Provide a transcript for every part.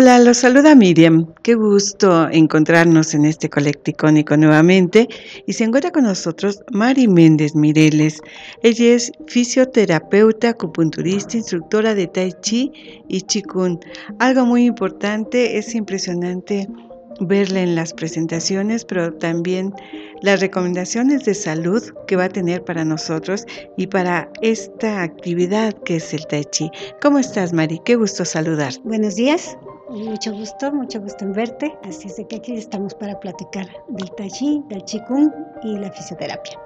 Hola, los saluda Miriam. Qué gusto encontrarnos en este colecticónico nuevamente. Y se encuentra con nosotros Mari Méndez Mireles. Ella es fisioterapeuta, acupunturista, instructora de Tai Chi y Qigong. Algo muy importante, es impresionante verla en las presentaciones, pero también las recomendaciones de salud que va a tener para nosotros y para esta actividad que es el Tai Chi. ¿Cómo estás, Mari? Qué gusto saludar. Buenos días. Mucho gusto, mucho gusto en verte. Así es de que aquí estamos para platicar del Tai Chi, del Qigong y la fisioterapia.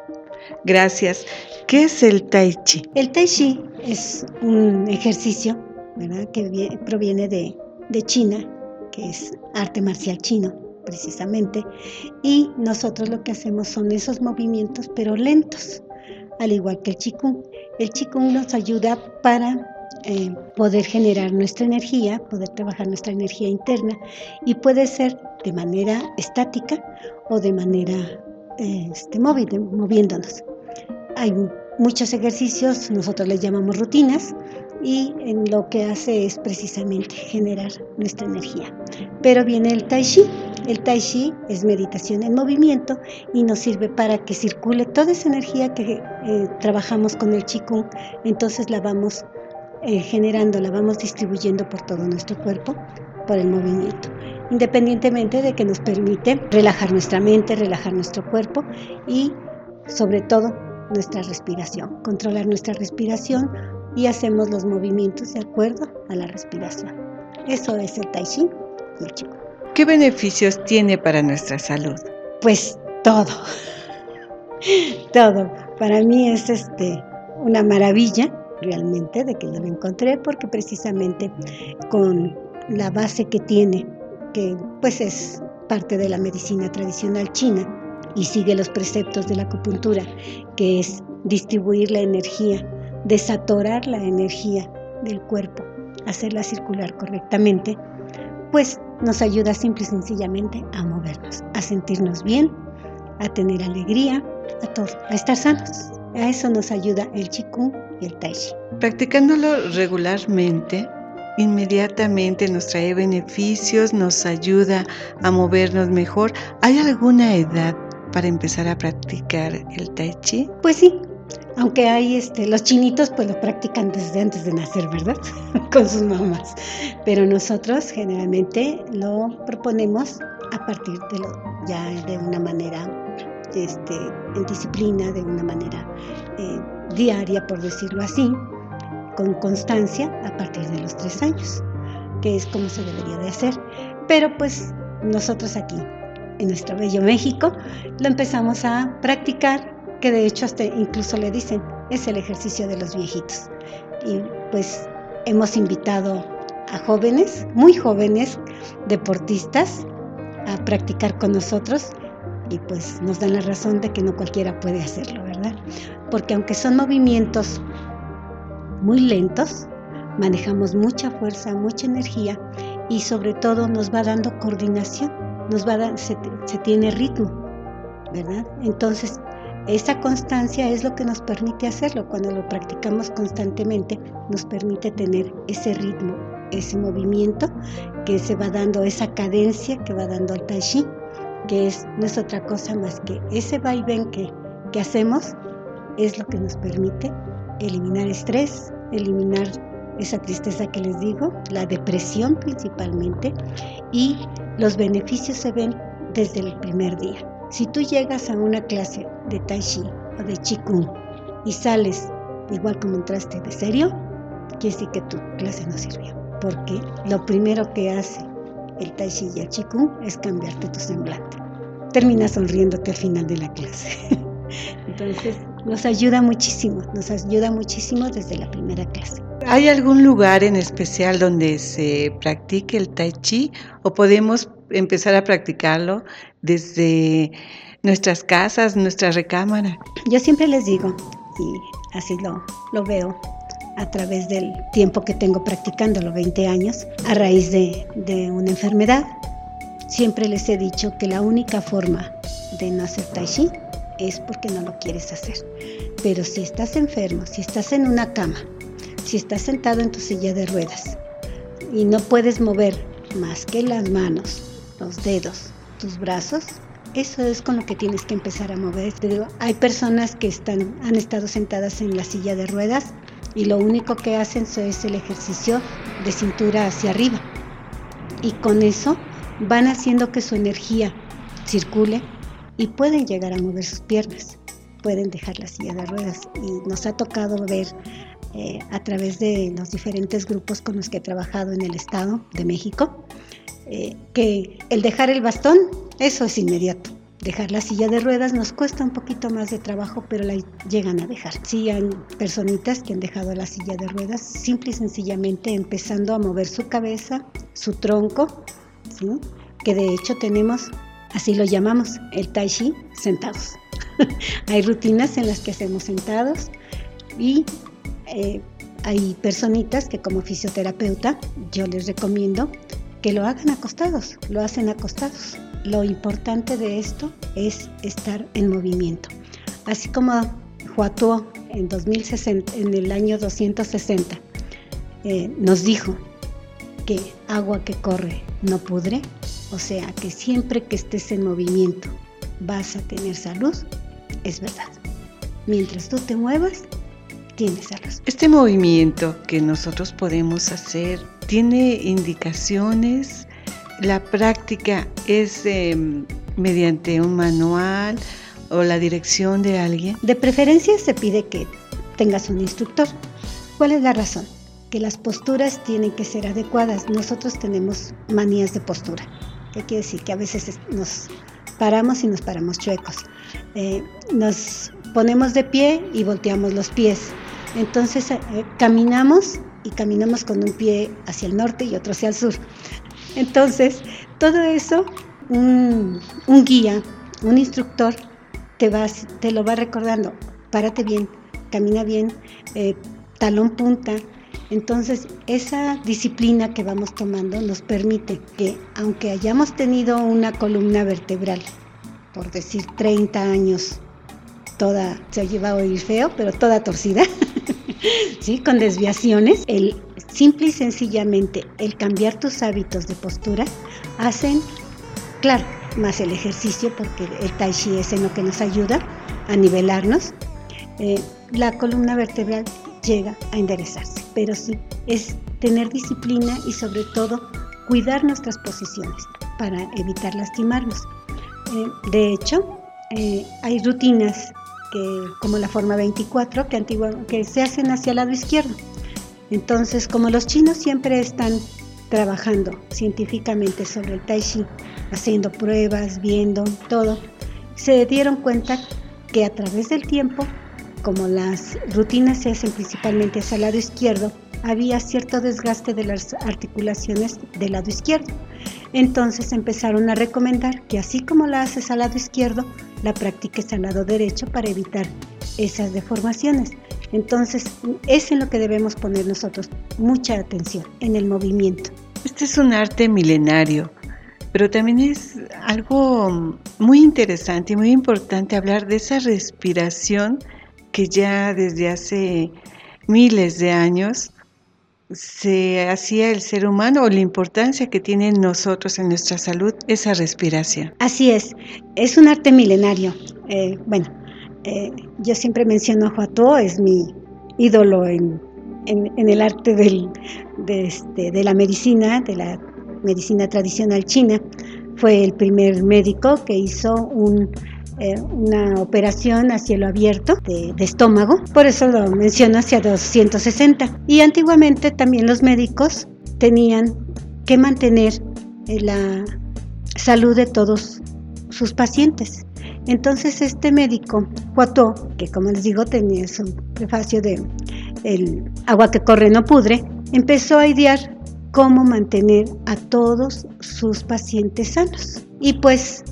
Gracias. ¿Qué es el Tai Chi? El Tai Chi es un ejercicio ¿verdad? que proviene de, de China, que es arte marcial chino, precisamente. Y nosotros lo que hacemos son esos movimientos, pero lentos, al igual que el Qigong. El Qigong nos ayuda para eh, poder generar nuestra energía, poder trabajar nuestra energía interna y puede ser de manera estática o de manera eh, este, moviéndonos. Hay muchos ejercicios, nosotros les llamamos rutinas y en lo que hace es precisamente generar nuestra energía. Pero viene el tai chi. El tai chi es meditación en movimiento y nos sirve para que circule toda esa energía que eh, trabajamos con el qigong, entonces la vamos eh, generando, la vamos distribuyendo por todo nuestro cuerpo por el movimiento, independientemente de que nos permite relajar nuestra mente, relajar nuestro cuerpo y sobre todo nuestra respiración, controlar nuestra respiración y hacemos los movimientos de acuerdo a la respiración. Eso es el Tai Chi y el Chico. ¿Qué beneficios tiene para nuestra salud? Pues todo, todo. Para mí es este, una maravilla realmente de que lo encontré porque precisamente con la base que tiene, que pues es parte de la medicina tradicional china y sigue los preceptos de la acupuntura, que es distribuir la energía, desatorar la energía del cuerpo, hacerla circular correctamente, pues nos ayuda simple y sencillamente a movernos, a sentirnos bien, a tener alegría, a a estar sanos. A eso nos ayuda el Qigong y el Tai Chi. Practicándolo regularmente, inmediatamente nos trae beneficios, nos ayuda a movernos mejor. ¿Hay alguna edad para empezar a practicar el Tai Chi? Pues sí, aunque hay este, los chinitos pues lo practican desde antes de nacer, ¿verdad? Con sus mamás. Pero nosotros generalmente lo proponemos a partir de lo ya de una manera este, en disciplina, de una manera eh, diaria, por decirlo así, con constancia a partir de los tres años, que es como se debería de hacer. Pero pues nosotros aquí, en nuestro bello México, lo empezamos a practicar, que de hecho hasta incluso le dicen, es el ejercicio de los viejitos. Y pues hemos invitado a jóvenes, muy jóvenes, deportistas, a practicar con nosotros y pues nos dan la razón de que no cualquiera puede hacerlo, ¿verdad? Porque aunque son movimientos muy lentos, manejamos mucha fuerza, mucha energía y sobre todo nos va dando coordinación, nos va se, tiene ritmo, ¿verdad? Entonces, esa constancia es lo que nos permite hacerlo. Cuando lo practicamos constantemente, nos permite tener ese ritmo, ese movimiento que se va dando, esa cadencia que va dando el tai chi que es, no es otra cosa más que ese vaivén que, que hacemos es lo que nos permite eliminar estrés, eliminar esa tristeza que les digo, la depresión principalmente, y los beneficios se ven desde el primer día. Si tú llegas a una clase de Tai Chi o de Qigong y sales igual como entraste de serio, quiere decir que tu clase no sirvió. Porque lo primero que hace el Tai Chi y el Qigong es cambiarte tu semblante. Termina sonriéndote al final de la clase. Entonces, nos ayuda muchísimo, nos ayuda muchísimo desde la primera clase. ¿Hay algún lugar en especial donde se practique el tai chi o podemos empezar a practicarlo desde nuestras casas, nuestra recámara? Yo siempre les digo, y así lo, lo veo a través del tiempo que tengo practicándolo, 20 años, a raíz de, una enfermedad. Siempre les he dicho que la única forma de no hacer tai chi es porque no lo quieres hacer. Pero si estás enfermo, si estás en una cama, si estás sentado en tu silla de ruedas y no puedes mover más que las manos, los dedos, tus brazos, eso es con lo que tienes que empezar a mover. hay personas que están, han estado sentadas en la silla de ruedas y lo único que hacen es el ejercicio de cintura hacia arriba. Y con eso van haciendo que su energía circule y pueden llegar a mover sus piernas, pueden dejar la silla de ruedas. Y nos ha tocado ver eh, a través de los diferentes grupos con los que he trabajado en el Estado de México, eh, que el dejar el bastón, eso es inmediato. Dejar la silla de ruedas nos cuesta un poquito más de trabajo, pero la llegan a dejar. Sí hay personitas que han dejado la silla de ruedas simple y sencillamente empezando a mover su cabeza, su tronco, que de hecho tenemos, así lo llamamos, el tai chi sentados. hay rutinas en las que hacemos sentados y eh, hay personitas que como fisioterapeuta yo les recomiendo que lo hagan acostados, lo hacen acostados. Lo importante de esto es estar en movimiento. Así como Huatuo en, 2060, en el año 260 eh, nos dijo que agua que corre no pudre, o sea que siempre que estés en movimiento vas a tener salud, es verdad. Mientras tú te muevas, tienes salud. Este movimiento que nosotros podemos hacer tiene indicaciones la práctica es em, mediante un manual o la dirección de alguien. De preferencia se pide que tengas un instructor. ¿Cuál es la razón? Que las posturas tienen que ser adecuadas. Nosotros tenemos manías de postura. ¿Qué quiere decir? Que a veces nos paramos y nos paramos chuecos. Eh, nos ponemos de pie y volteamos los pies. Entonces eh, caminamos y caminamos con un pie hacia el norte y otro hacia el sur. Entonces, todo eso, un, guía, un instructor, te, te lo va recordando. Párate bien, camina bien, eh, talón punta. Entonces, esa disciplina que vamos tomando nos permite que, aunque hayamos tenido una columna vertebral, por decir 30 años, toda, se ha llevado a oír feo, pero toda torcida, ¿sí? con desviaciones, el simple y sencillamente el cambiar tus hábitos de postura hacen, claro, más el ejercicio, porque el tai chi es en lo que nos ayuda a nivelarnos, eh, la columna vertebral llega a enderezarse. Pero sí, es tener disciplina y sobre todo cuidar nuestras posiciones para evitar lastimarnos. Eh, de hecho, eh, hay rutinas que, como la forma 24 que, que se hacen hacia el lado izquierdo. Entonces, como los chinos siempre están trabajando científicamente sobre el tai chi, haciendo pruebas, viendo todo, se dieron cuenta que a través del tiempo, como las rutinas se hacen principalmente hacia el lado izquierdo, había cierto desgaste de las articulaciones del lado izquierdo. Entonces empezaron a recomendar que así como la haces al lado izquierdo, la practiques al lado derecho para evitar esas deformaciones. Entonces, es en lo que debemos poner nosotros mucha atención, en el movimiento. Este es un arte milenario, pero también es algo muy interesante y muy importante hablar de esa respiración que ya desde hace miles de años se hacía el ser humano o la importancia que tiene nosotros en nuestra salud esa respiración. Así es, es un arte milenario. Eh, bueno, eh, yo siempre menciono a Huatuo, es mi ídolo en, el arte este, de, la medicina, de la medicina tradicional china. Fue el primer médico que hizo eh, una operación a cielo abierto de, de, estómago, por eso lo menciono hacia 260. Y antiguamente también los médicos tenían que mantener eh, la salud de todos sus pacientes Entonces este médico, Cuató, que como les digo tenía su prefacio de el agua que corre no pudre, empezó a idear cómo mantener a todos sus pacientes sanos. Y pues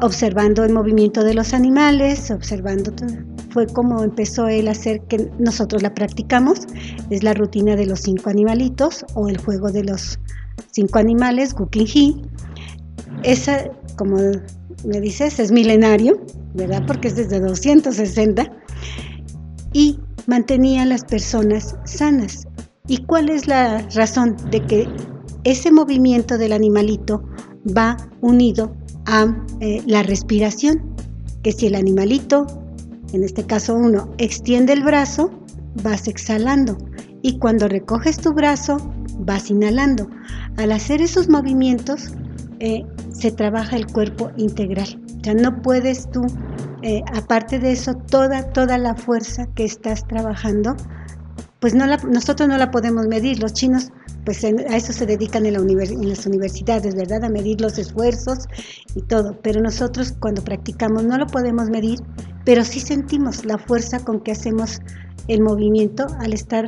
observando el movimiento de los animales, observando fue como empezó él a hacer que nosotros la practicamos, es la rutina de los cinco animalitos o el juego de los cinco animales, Gukinji. Esa, como me dices, es milenario, ¿verdad? Porque es desde 260 y mantenía a las personas sanas. ¿Y cuál es la razón de que ese movimiento del animalito va unido a eh, la respiración? Que si el animalito, en este caso uno, extiende el brazo, vas exhalando. Y cuando recoges tu brazo, vas inhalando. Al hacer esos movimientos, eh, se trabaja el cuerpo integral. O sea, no puedes tú, eh, aparte de eso, toda, toda la fuerza que estás trabajando, pues no nosotros no la podemos medir. Los chinos, pues a eso se dedican en, la en las universidades, ¿verdad? A medir los esfuerzos y todo. Pero nosotros cuando practicamos no lo podemos medir, pero sí sentimos la fuerza con que hacemos el movimiento al estar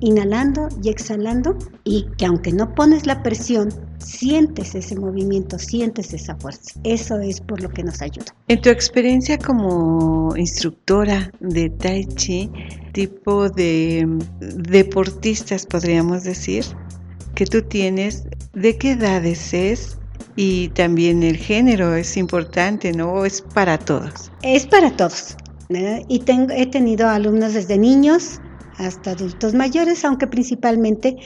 inhalando y exhalando y que aunque no pones la presión, sientes ese movimiento, sientes esa fuerza. Eso es por lo que nos ayuda. En tu experiencia como instructora de Tai Chi, tipo de deportistas, podríamos decir, que tú tienes, ¿de qué edades es? Y también el género es importante, ¿no? ¿O es para todos? Es para todos. Y tengo, he tenido alumnos desde niños hasta adultos mayores, aunque principalmente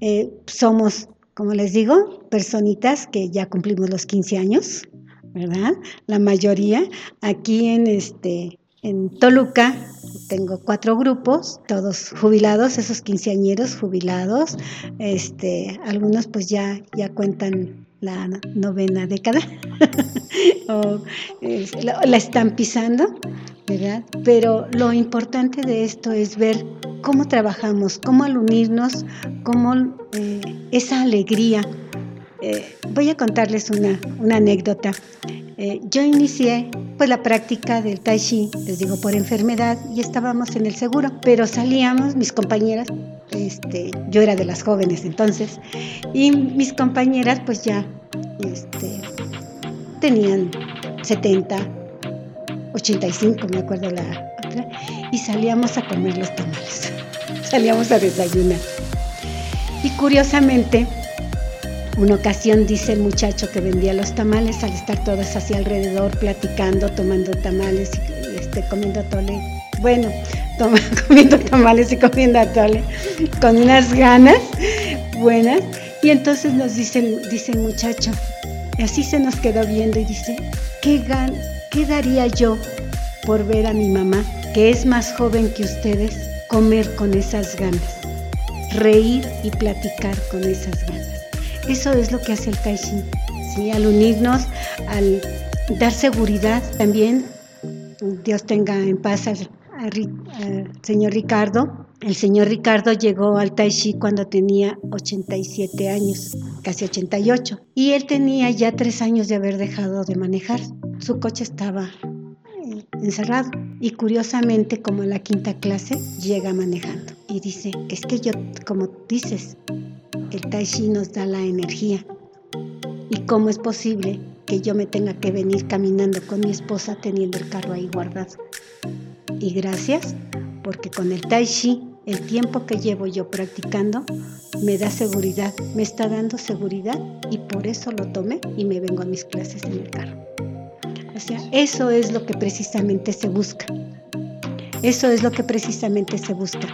eh, somos, como les digo, personitas que ya cumplimos los 15 años, ¿verdad? La mayoría. Aquí en este en Toluca tengo cuatro grupos, todos jubilados, esos quinceañeros jubilados, este, algunos pues ya, ya cuentan la novena década. O la, están pisando, Pero lo importante de esto es ver cómo trabajamos, cómo al unirnos, cómo eh, esa alegría. Eh, voy a contarles una, una anécdota. Eh, yo inicié pues la práctica del tai chi, les digo, por enfermedad y estábamos en el seguro, pero salíamos, mis compañeras, este, yo era de las jóvenes entonces, y mis compañeras pues ya este, tenían 70, 85, me acuerdo la otra, y salíamos a comer los tamales, salíamos a desayunar. Y curiosamente, una ocasión dice el muchacho que vendía los tamales al estar todas así alrededor platicando, tomando tamales y este, comiendo atole. Bueno, comiendo tamales y comiendo atole con unas ganas buenas. Y entonces nos dice, dice el muchacho, así se nos quedó viendo y dice, ¿qué, gan ¿qué daría yo por ver a mi mamá, que es más joven que ustedes, comer con esas ganas? Reír y platicar con esas ganas. Eso es lo que hace el Tai ¿sí? al unirnos, al dar seguridad también. Dios tenga en paz al, señor Ricardo. El señor Ricardo llegó al Tai Chi cuando tenía 87 años, casi 88, y él tenía ya tres años de haber dejado de manejar. Su coche estaba encerrado y curiosamente como en la quinta clase llega manejando y dice, es que yo, como dices, el tai chi nos da la energía. ¿Y cómo es posible que yo me tenga que venir caminando con mi esposa teniendo el carro ahí guardado? Y gracias, porque con el tai chi, el tiempo que llevo yo practicando, me da seguridad, me está dando seguridad y por eso lo tomé y me vengo a mis clases en el carro. O sea, eso es lo que precisamente se busca. Eso es lo que precisamente se busca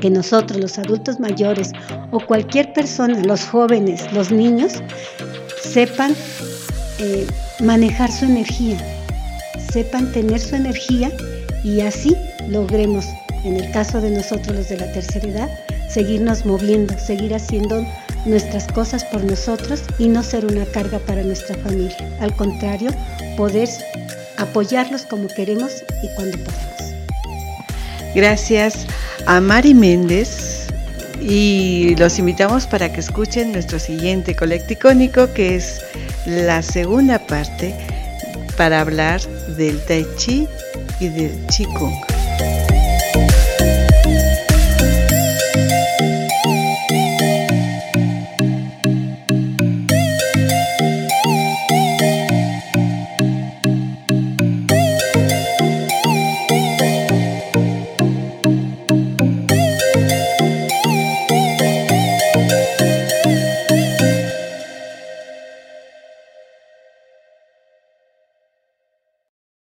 que nosotros, los adultos mayores o cualquier persona, los jóvenes, los niños, sepan eh, manejar su energía, sepan tener su energía y así logremos, en el caso de nosotros los de la tercera edad, seguirnos moviendo, seguir haciendo nuestras cosas por nosotros y no ser una carga para nuestra familia. Al contrario, poder apoyarlos como queremos y cuando podemos. Gracias a Mari Méndez y los invitamos para que escuchen nuestro siguiente colecticónico que es la segunda parte para hablar del Tai Chi y del Qigong.